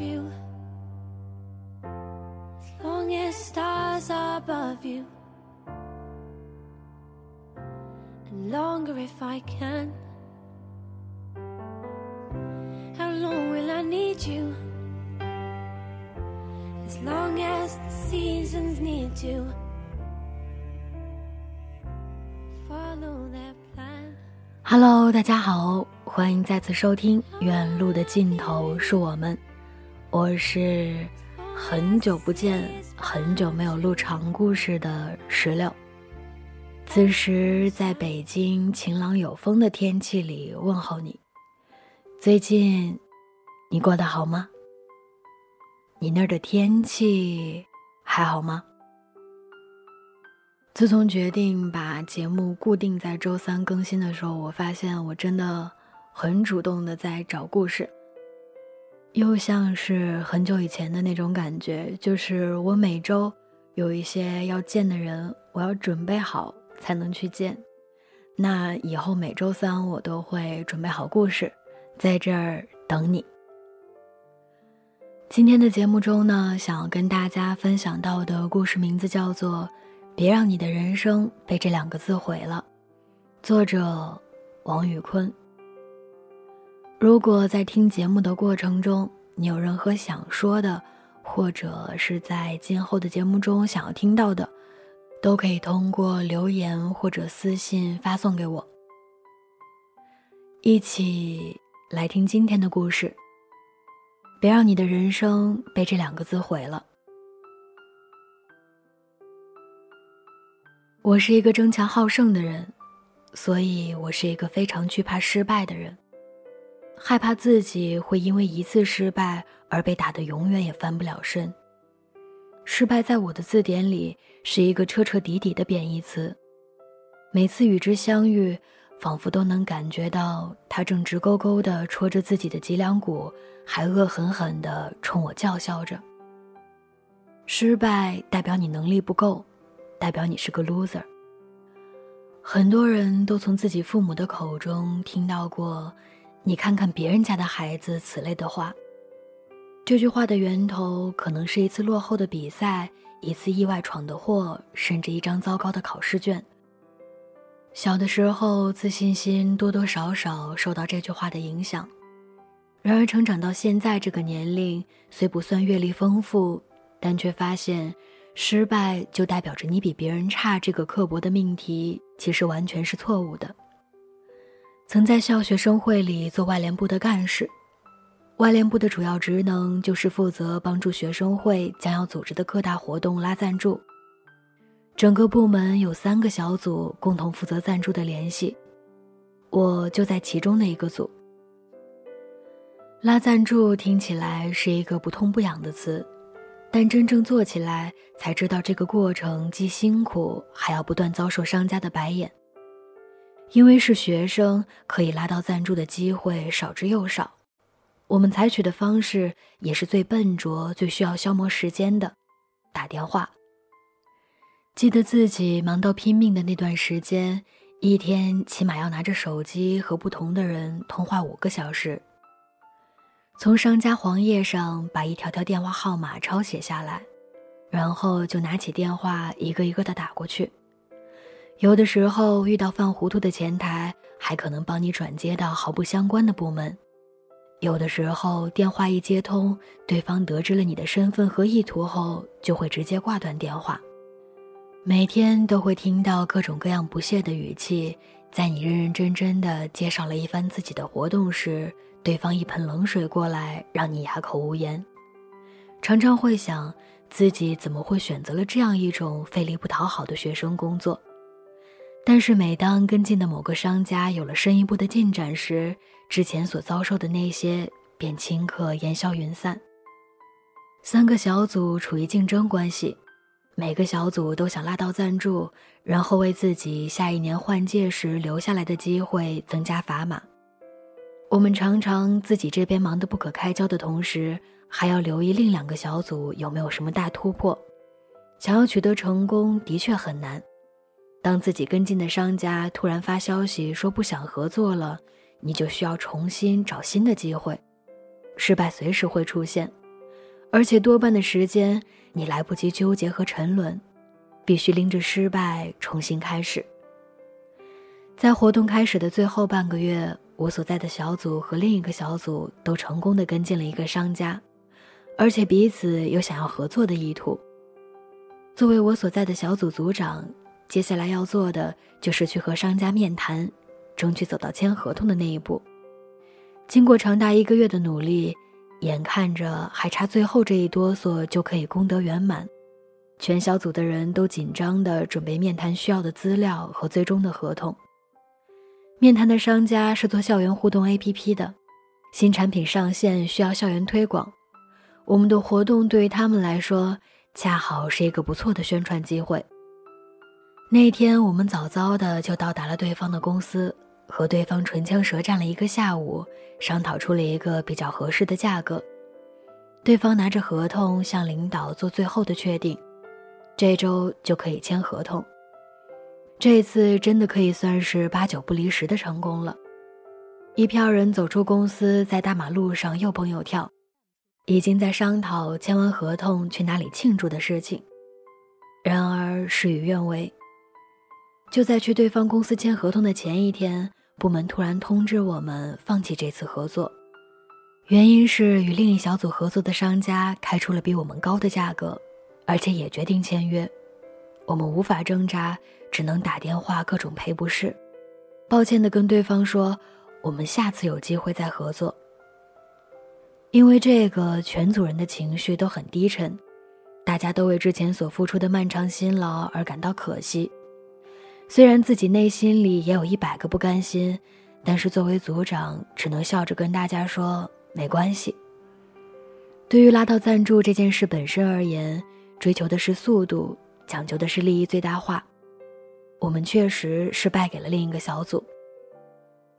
You? As long as stars are above you. And longer if I can. How long will I need you? As long as the seasons need to Hello，大家好，欢迎再次收听《远路的尽头是我们》，我是很久不见、很久没有录长故事的石榴。此时在北京晴朗有风的天气里问候你，最近你过得好吗？你那儿的天气还好吗？自从决定把节目固定在周三更新的时候，我发现我真的很主动的在找故事，又像是很久以前的那种感觉，就是我每周有一些要见的人，我要准备好才能去见。那以后每周三我都会准备好故事，在这儿等你。今天的节目中呢，想要跟大家分享到的故事名字叫做。别让你的人生被这两个字毁了。作者王宇坤。如果在听节目的过程中，你有任何想说的，或者是在今后的节目中想要听到的，都可以通过留言或者私信发送给我。一起来听今天的故事。别让你的人生被这两个字毁了。我是一个争强好胜的人，所以我是一个非常惧怕失败的人，害怕自己会因为一次失败而被打得永远也翻不了身。失败在我的字典里是一个彻彻底底的贬义词，每次与之相遇，仿佛都能感觉到他正直勾勾地戳着自己的脊梁骨，还恶狠狠地冲我叫嚣着。失败代表你能力不够。代表你是个 loser。很多人都从自己父母的口中听到过“你看看别人家的孩子”此类的话。这句话的源头可能是一次落后的比赛，一次意外闯的祸，甚至一张糟糕的考试卷。小的时候，自信心多多少少受到这句话的影响。然而，成长到现在这个年龄，虽不算阅历丰富，但却发现。失败就代表着你比别人差，这个刻薄的命题其实完全是错误的。曾在校学生会里做外联部的干事，外联部的主要职能就是负责帮助学生会将要组织的各大活动拉赞助。整个部门有三个小组共同负责赞助的联系，我就在其中的一个组。拉赞助听起来是一个不痛不痒的词。但真正做起来，才知道这个过程既辛苦，还要不断遭受商家的白眼。因为是学生，可以拉到赞助的机会少之又少。我们采取的方式也是最笨拙、最需要消磨时间的，打电话。记得自己忙到拼命的那段时间，一天起码要拿着手机和不同的人通话五个小时。从商家黄页上把一条条电话号码抄写下来，然后就拿起电话一个一个的打过去。有的时候遇到犯糊涂的前台，还可能帮你转接到毫不相关的部门；有的时候电话一接通，对方得知了你的身份和意图后，就会直接挂断电话。每天都会听到各种各样不屑的语气，在你认认真真的介绍了一番自己的活动时。对方一盆冷水过来，让你哑口无言。常常会想，自己怎么会选择了这样一种费力不讨好的学生工作。但是每当跟进的某个商家有了深一步的进展时，之前所遭受的那些便顷刻烟消云散。三个小组处于竞争关系，每个小组都想拉到赞助，然后为自己下一年换届时留下来的机会增加砝码。我们常常自己这边忙得不可开交的同时，还要留意另两个小组有没有什么大突破。想要取得成功的确很难。当自己跟进的商家突然发消息说不想合作了，你就需要重新找新的机会。失败随时会出现，而且多半的时间你来不及纠结和沉沦，必须拎着失败重新开始。在活动开始的最后半个月，我所在的小组和另一个小组都成功的跟进了一个商家，而且彼此有想要合作的意图。作为我所在的小组组长。接下来要做的就是去和商家面谈，争取走到签合同的那一步。经过长达一个月的努力，眼看着还差最后这一哆嗦就可以功德圆满，全小组的人都紧张地准备面谈需要的资料和最终的合同。面谈的商家是做校园互动 APP 的，新产品上线需要校园推广，我们的活动对于他们来说恰好是一个不错的宣传机会。那天我们早早的就到达了对方的公司，和对方唇枪舌战了一个下午，商讨出了一个比较合适的价格。对方拿着合同向领导做最后的确定，这周就可以签合同。这次真的可以算是八九不离十的成功了。一票人走出公司，在大马路上又蹦又跳，已经在商讨签完合同去哪里庆祝的事情。然而事与愿违。就在去对方公司签合同的前一天，部门突然通知我们放弃这次合作，原因是与另一小组合作的商家开出了比我们高的价格，而且也决定签约。我们无法挣扎，只能打电话各种赔不是，抱歉地跟对方说，我们下次有机会再合作。因为这个，全组人的情绪都很低沉，大家都为之前所付出的漫长辛劳而感到可惜。虽然自己内心里也有一百个不甘心，但是作为组长，只能笑着跟大家说没关系。对于拉到赞助这件事本身而言，追求的是速度，讲究的是利益最大化。我们确实是败给了另一个小组，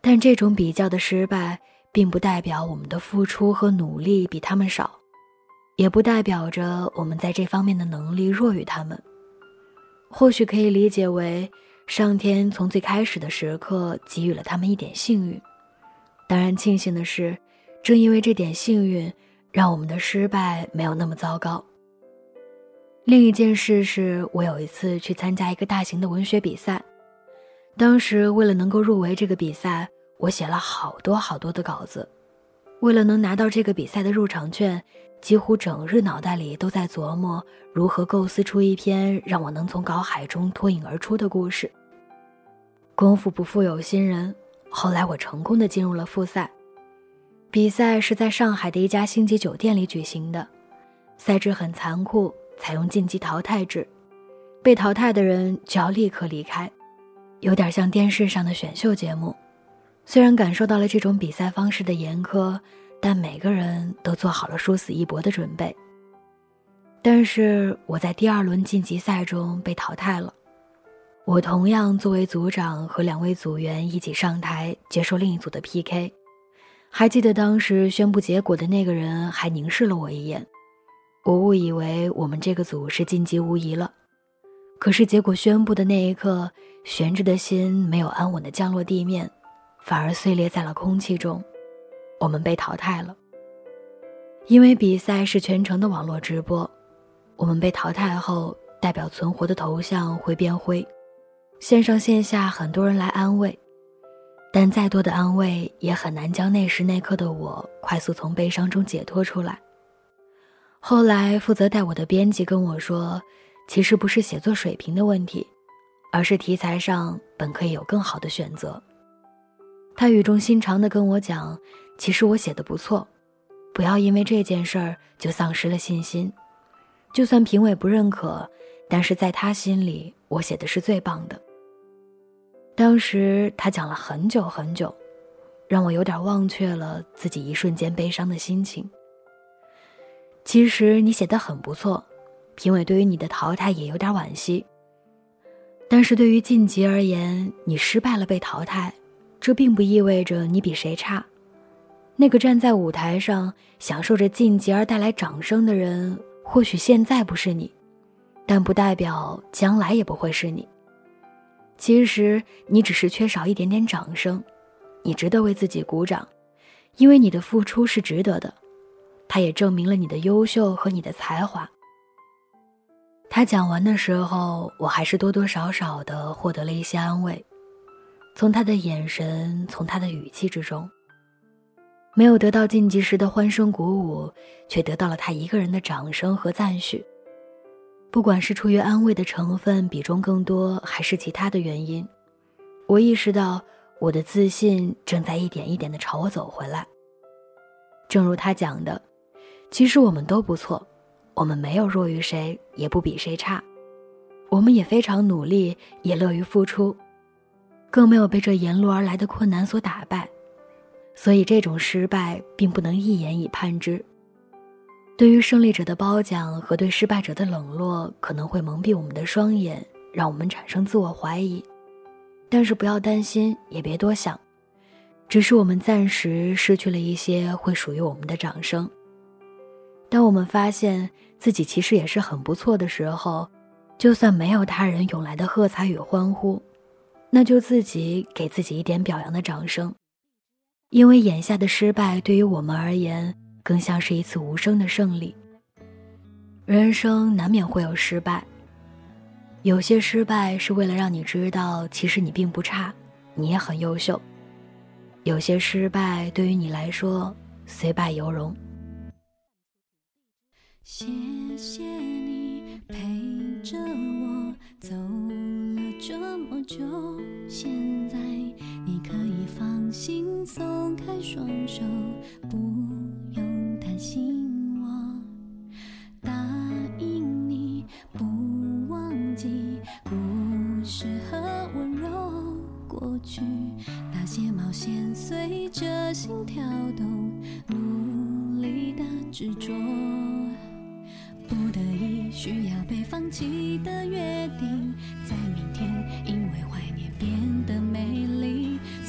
但这种比较的失败，并不代表我们的付出和努力比他们少，也不代表着我们在这方面的能力弱于他们。或许可以理解为。上天从最开始的时刻给予了他们一点幸运，当然庆幸的是，正因为这点幸运，让我们的失败没有那么糟糕。另一件事是我有一次去参加一个大型的文学比赛，当时为了能够入围这个比赛，我写了好多好多的稿子，为了能拿到这个比赛的入场券，几乎整日脑袋里都在琢磨如何构思出一篇让我能从稿海中脱颖而出的故事。功夫不负有心人，后来我成功的进入了复赛。比赛是在上海的一家星级酒店里举行的，赛制很残酷，采用晋级淘汰制，被淘汰的人就要立刻离开，有点像电视上的选秀节目。虽然感受到了这种比赛方式的严苛，但每个人都做好了殊死一搏的准备。但是我在第二轮晋级赛中被淘汰了。我同样作为组长，和两位组员一起上台接受另一组的 PK。还记得当时宣布结果的那个人还凝视了我一眼，我误以为我们这个组是晋级无疑了。可是结果宣布的那一刻，悬着的心没有安稳的降落地面，反而碎裂在了空气中。我们被淘汰了。因为比赛是全程的网络直播，我们被淘汰后，代表存活的头像会变灰。线上线下很多人来安慰，但再多的安慰也很难将那时那刻的我快速从悲伤中解脱出来。后来负责带我的编辑跟我说，其实不是写作水平的问题，而是题材上本可以有更好的选择。他语重心长地跟我讲，其实我写的不错，不要因为这件事儿就丧失了信心，就算评委不认可，但是在他心里，我写的是最棒的。当时他讲了很久很久，让我有点忘却了自己一瞬间悲伤的心情。其实你写的很不错，评委对于你的淘汰也有点惋惜。但是对于晋级而言，你失败了被淘汰，这并不意味着你比谁差。那个站在舞台上享受着晋级而带来掌声的人，或许现在不是你，但不代表将来也不会是你。其实你只是缺少一点点掌声，你值得为自己鼓掌，因为你的付出是值得的，它也证明了你的优秀和你的才华。他讲完的时候，我还是多多少少的获得了一些安慰，从他的眼神，从他的语气之中，没有得到晋级时的欢声鼓舞，却得到了他一个人的掌声和赞许。不管是出于安慰的成分比重更多，还是其他的原因，我意识到我的自信正在一点一点的朝我走回来。正如他讲的，其实我们都不错，我们没有弱于谁，也不比谁差，我们也非常努力，也乐于付出，更没有被这沿路而来的困难所打败，所以这种失败并不能一言以判之。对于胜利者的褒奖和对失败者的冷落，可能会蒙蔽我们的双眼，让我们产生自我怀疑。但是不要担心，也别多想，只是我们暂时失去了一些会属于我们的掌声。当我们发现自己其实也是很不错的时候，就算没有他人涌来的喝彩与欢呼，那就自己给自己一点表扬的掌声，因为眼下的失败对于我们而言。更像是一次无声的胜利。人生难免会有失败，有些失败是为了让你知道，其实你并不差，你也很优秀。有些失败对于你来说，虽败犹荣。谢谢你陪着我走了这么久，现在你开双手，不。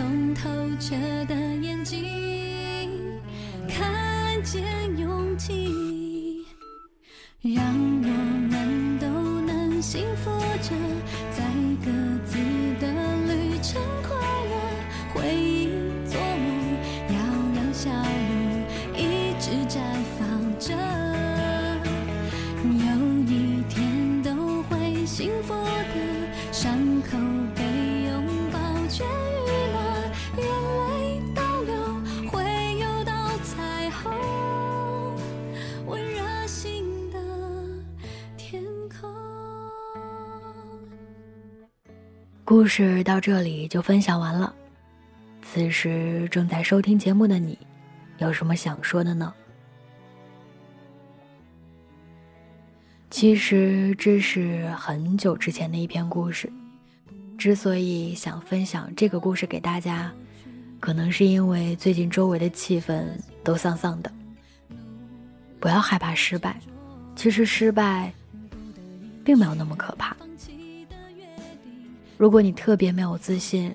从透彻的眼睛看。见勇气，让故事到这里就分享完了。此时正在收听节目的你，有什么想说的呢？其实这是很久之前的一篇故事。之所以想分享这个故事给大家，可能是因为最近周围的气氛都丧丧的。不要害怕失败，其实失败并没有那么可怕。如果你特别没有自信，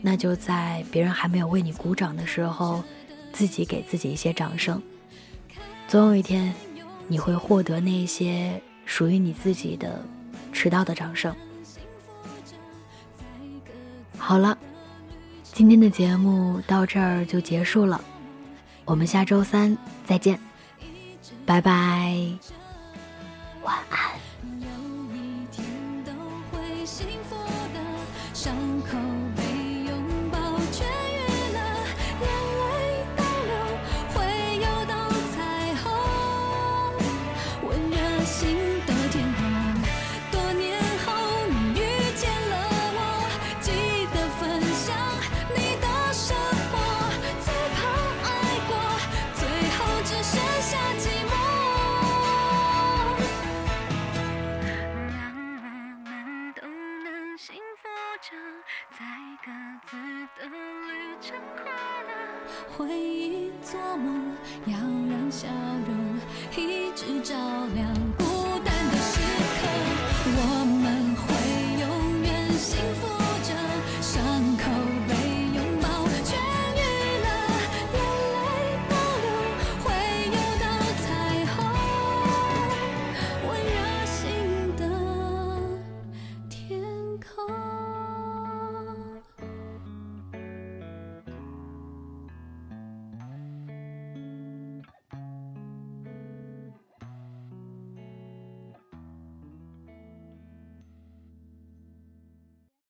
那就在别人还没有为你鼓掌的时候，自己给自己一些掌声。总有一天，你会获得那些属于你自己的迟到的掌声。好了，今天的节目到这儿就结束了，我们下周三再见，拜拜，伤口